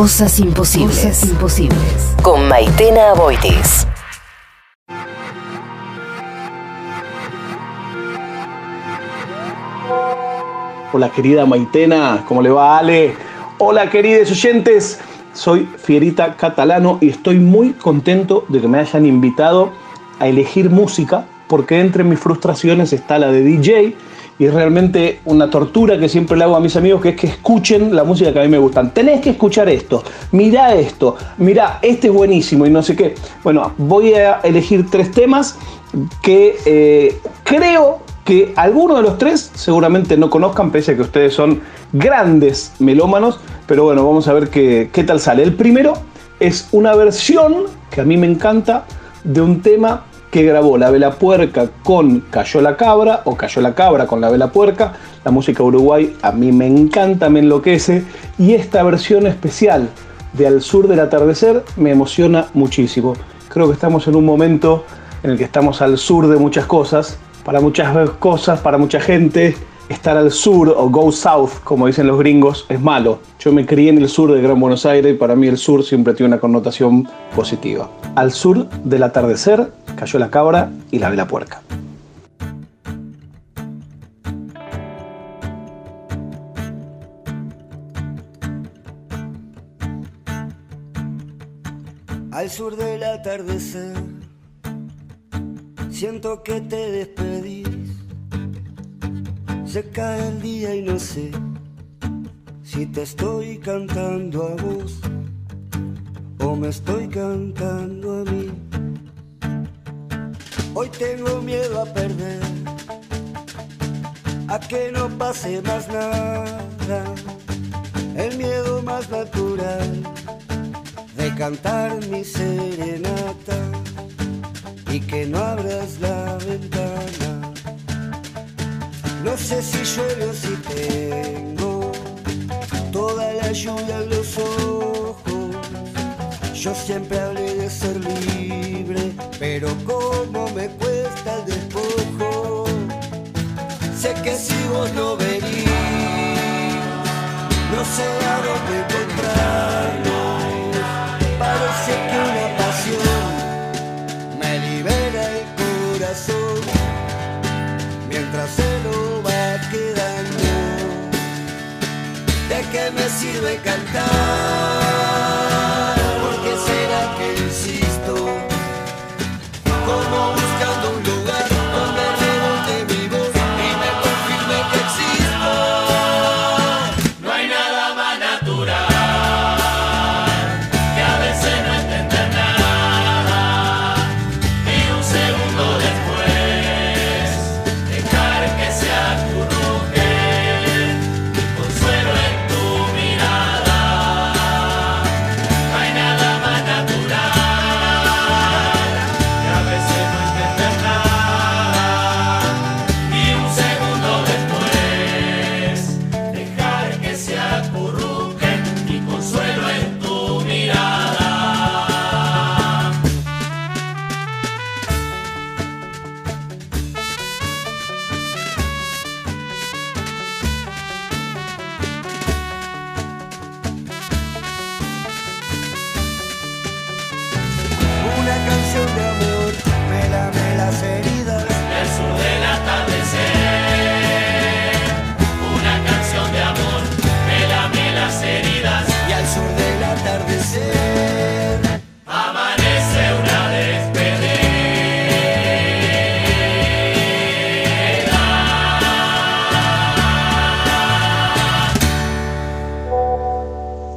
Cosas imposibles. imposibles. Con Maitena Boitis. Hola querida Maitena, ¿cómo le va Ale? Hola queridos oyentes, soy Fierita Catalano y estoy muy contento de que me hayan invitado a elegir música porque entre mis frustraciones está la de DJ y realmente una tortura que siempre le hago a mis amigos, que es que escuchen la música que a mí me gustan. Tenés que escuchar esto, mirá esto, mirá, este es buenísimo y no sé qué. Bueno, voy a elegir tres temas que eh, creo que algunos de los tres seguramente no conozcan, pese a que ustedes son grandes melómanos, pero bueno, vamos a ver qué, qué tal sale. El primero es una versión que a mí me encanta de un tema que grabó La Vela Puerca con Cayó la Cabra o Cayó la Cabra con La Vela Puerca. La música uruguay a mí me encanta, me enloquece y esta versión especial de Al Sur del Atardecer me emociona muchísimo. Creo que estamos en un momento en el que estamos al sur de muchas cosas, para muchas cosas, para mucha gente estar al sur o go south, como dicen los gringos, es malo. Yo me crié en el sur de Gran Buenos Aires y para mí el sur siempre tiene una connotación positiva. Al sur del atardecer cayó la cabra y la vela puerca. Al sur del atardecer, siento que te despedís se cae el día y no sé si te estoy cantando a vos o me estoy cantando a mí. Hoy tengo miedo a perder, a que no pase más nada. El miedo más natural de cantar mi serenata y que no abras la ventana. No sé si llueve o si tengo toda la lluvia en los ojos. Yo siempre hablé de ser libre, pero como me cuesta el despojo. Sé que si vos no no cantar?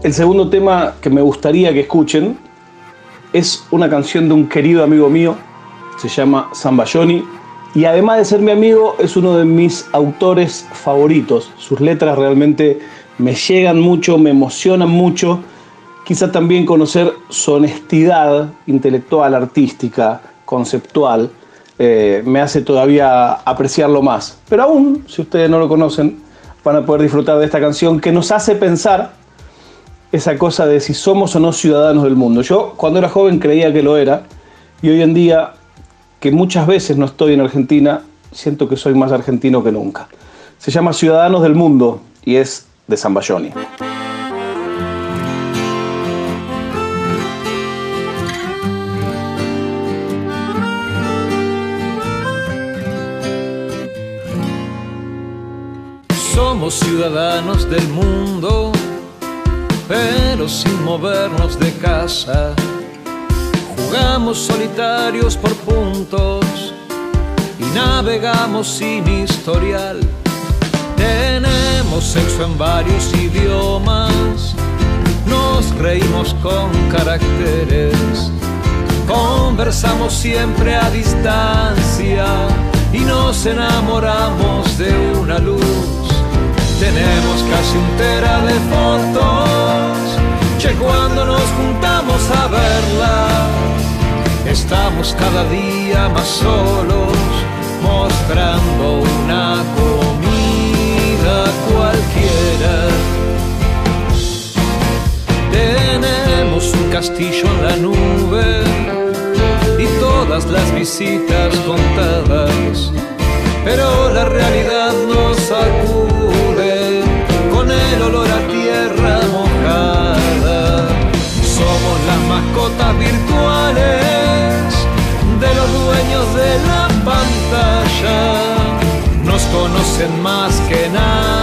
El segundo tema que me gustaría que escuchen es una canción de un querido amigo mío, se llama Zambayoni, y además de ser mi amigo, es uno de mis autores favoritos. Sus letras realmente me llegan mucho, me emocionan mucho. Quizá también conocer su honestidad intelectual, artística, conceptual, eh, me hace todavía apreciarlo más. Pero aún, si ustedes no lo conocen, van a poder disfrutar de esta canción que nos hace pensar esa cosa de si somos o no ciudadanos del mundo. Yo cuando era joven creía que lo era y hoy en día, que muchas veces no estoy en Argentina, siento que soy más argentino que nunca. Se llama Ciudadanos del Mundo y es de Zambayoni. Somos ciudadanos del mundo pero sin movernos de casa. Jugamos solitarios por puntos y navegamos sin historial. Tenemos sexo en varios idiomas, nos reímos con caracteres, conversamos siempre a distancia y nos enamoramos de una luz. Tenemos casi un tera de fotos, che cuando nos juntamos a verla, estamos cada día más solos, mostrando una comida cualquiera. Tenemos un castillo en la nube y todas las visitas contadas, pero la realidad nos sacude virtuales de los dueños de la pantalla. Nos conocen más que nadie,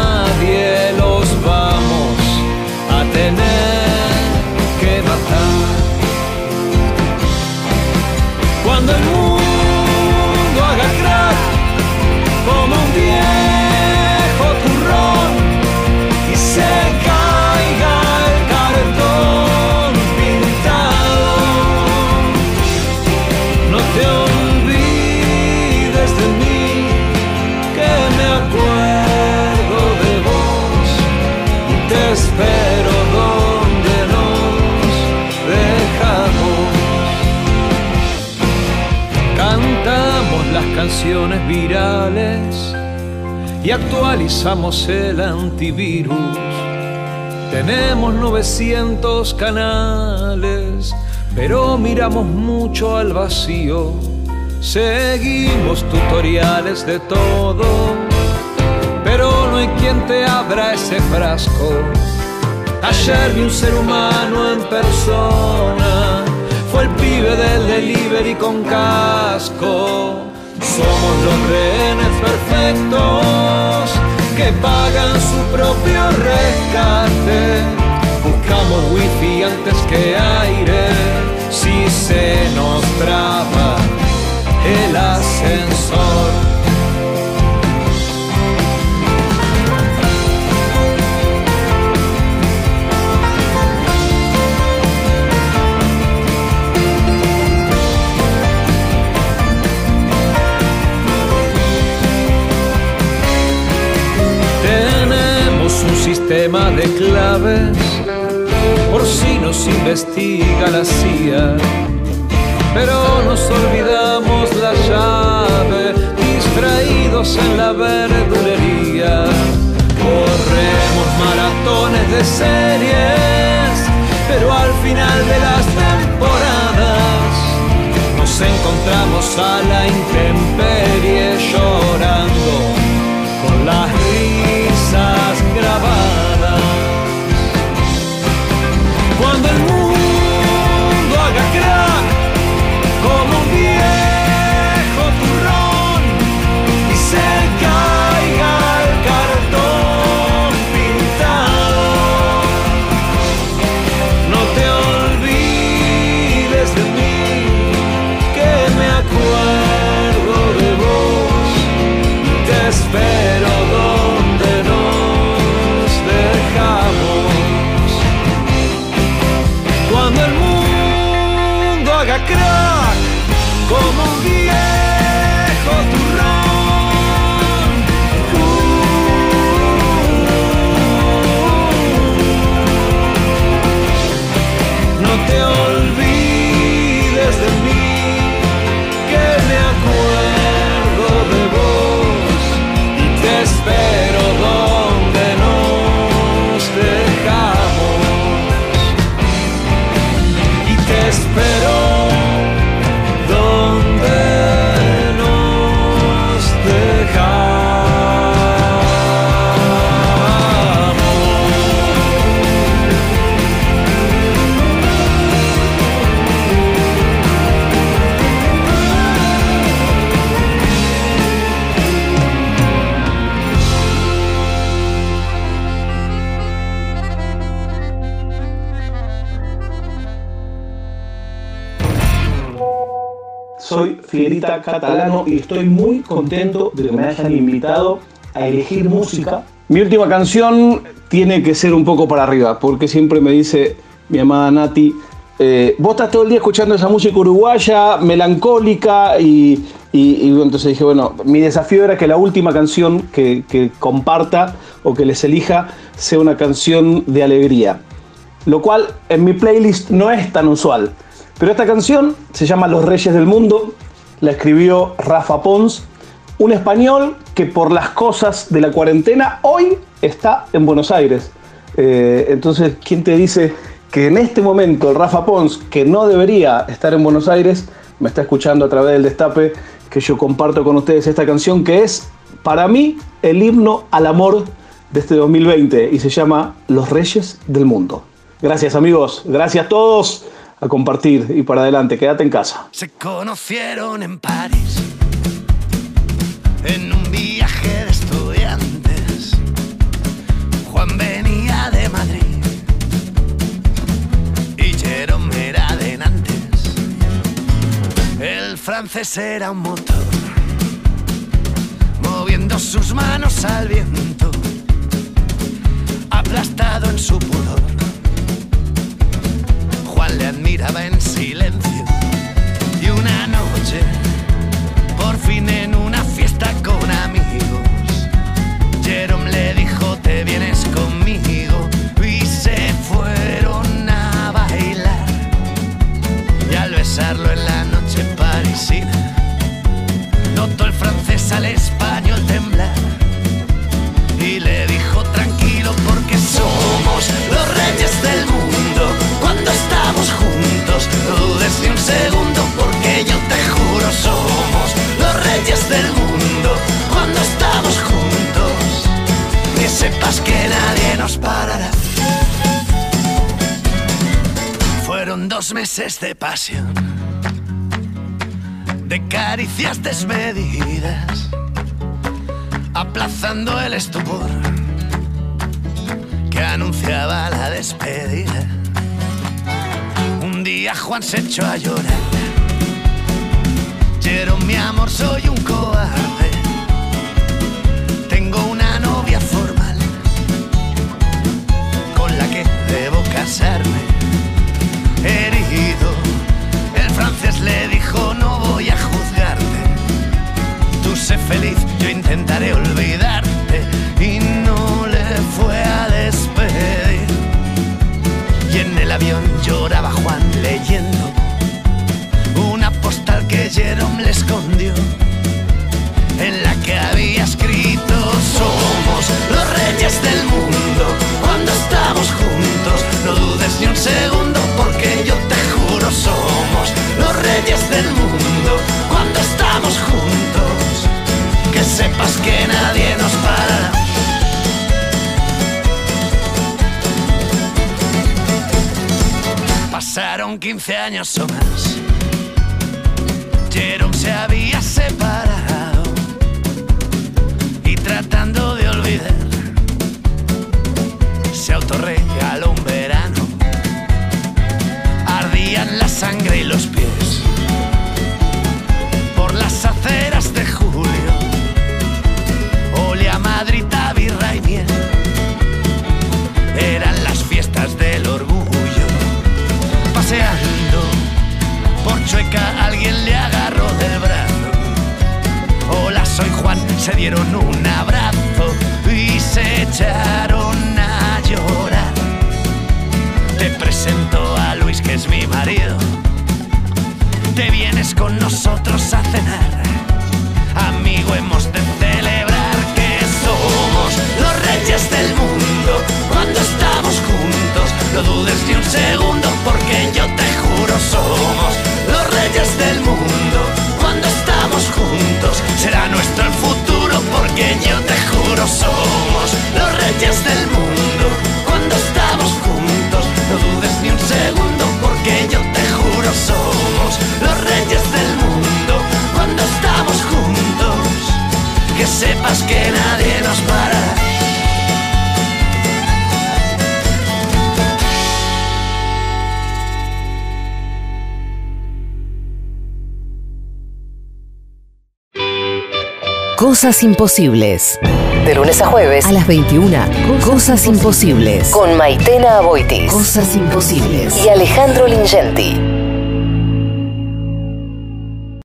y actualizamos el antivirus. Tenemos 900 canales, pero miramos mucho al vacío. Seguimos tutoriales de todo, pero no hay quien te abra ese frasco. Ayer vi un ser humano en persona, fue el pibe del delivery con casco. Somos los rehenes perfectos que pagan su propio rescate. Buscamos wifi antes que aire, CIA. Pero nos olvidamos la llave, distraídos en la verdulería. Corremos maratones de series, pero al final de las temporadas nos encontramos a la intemperie llorando con las mundo haga crack como un viejo soy Fierita Catalano y estoy muy contento de que me hayan invitado a elegir música. Mi última canción tiene que ser un poco para arriba, porque siempre me dice mi amada Nati, eh, vos estás todo el día escuchando esa música uruguaya, melancólica, y, y- y entonces dije, bueno, mi desafío era que la última canción que, que comparta o que les elija sea una canción de alegría. Lo cual en mi playlist no es tan usual. Pero esta canción se llama Los Reyes del Mundo, la escribió Rafa Pons, un español que por las cosas de la cuarentena hoy está en Buenos Aires. Eh, entonces, ¿quién te dice que en este momento el Rafa Pons, que no debería estar en Buenos Aires, me está escuchando a través del destape, que yo comparto con ustedes esta canción que es, para mí, el himno al amor de este 2020 y se llama Los Reyes del Mundo. Gracias amigos, gracias a todos a compartir y para adelante, quédate en casa. Se conocieron en París en un viaje de estudiantes. Juan venía de Madrid y Jerome era de Nantes. El francés era un motor moviendo sus manos al viento, meses de pasión de caricias desmedidas aplazando el estupor que anunciaba la despedida. Un día Juan se echó a llorar. Jerome, mi amor, soy un cobarde. Tengo una novia formal con la que debo casarme. Herido, el francés le dijo no voy a juzgarte. Tú sé feliz, yo intentaré olvidarte sepas que nadie nos parará. Pasaron 15 años o más. Jerome se había separado sepas que nadie nos para. Cosas imposibles. De lunes a jueves. A las 21. Cosas, imposibles. Con Maitena Aboitis. Cosas imposibles. Y Alejandro Lingenti.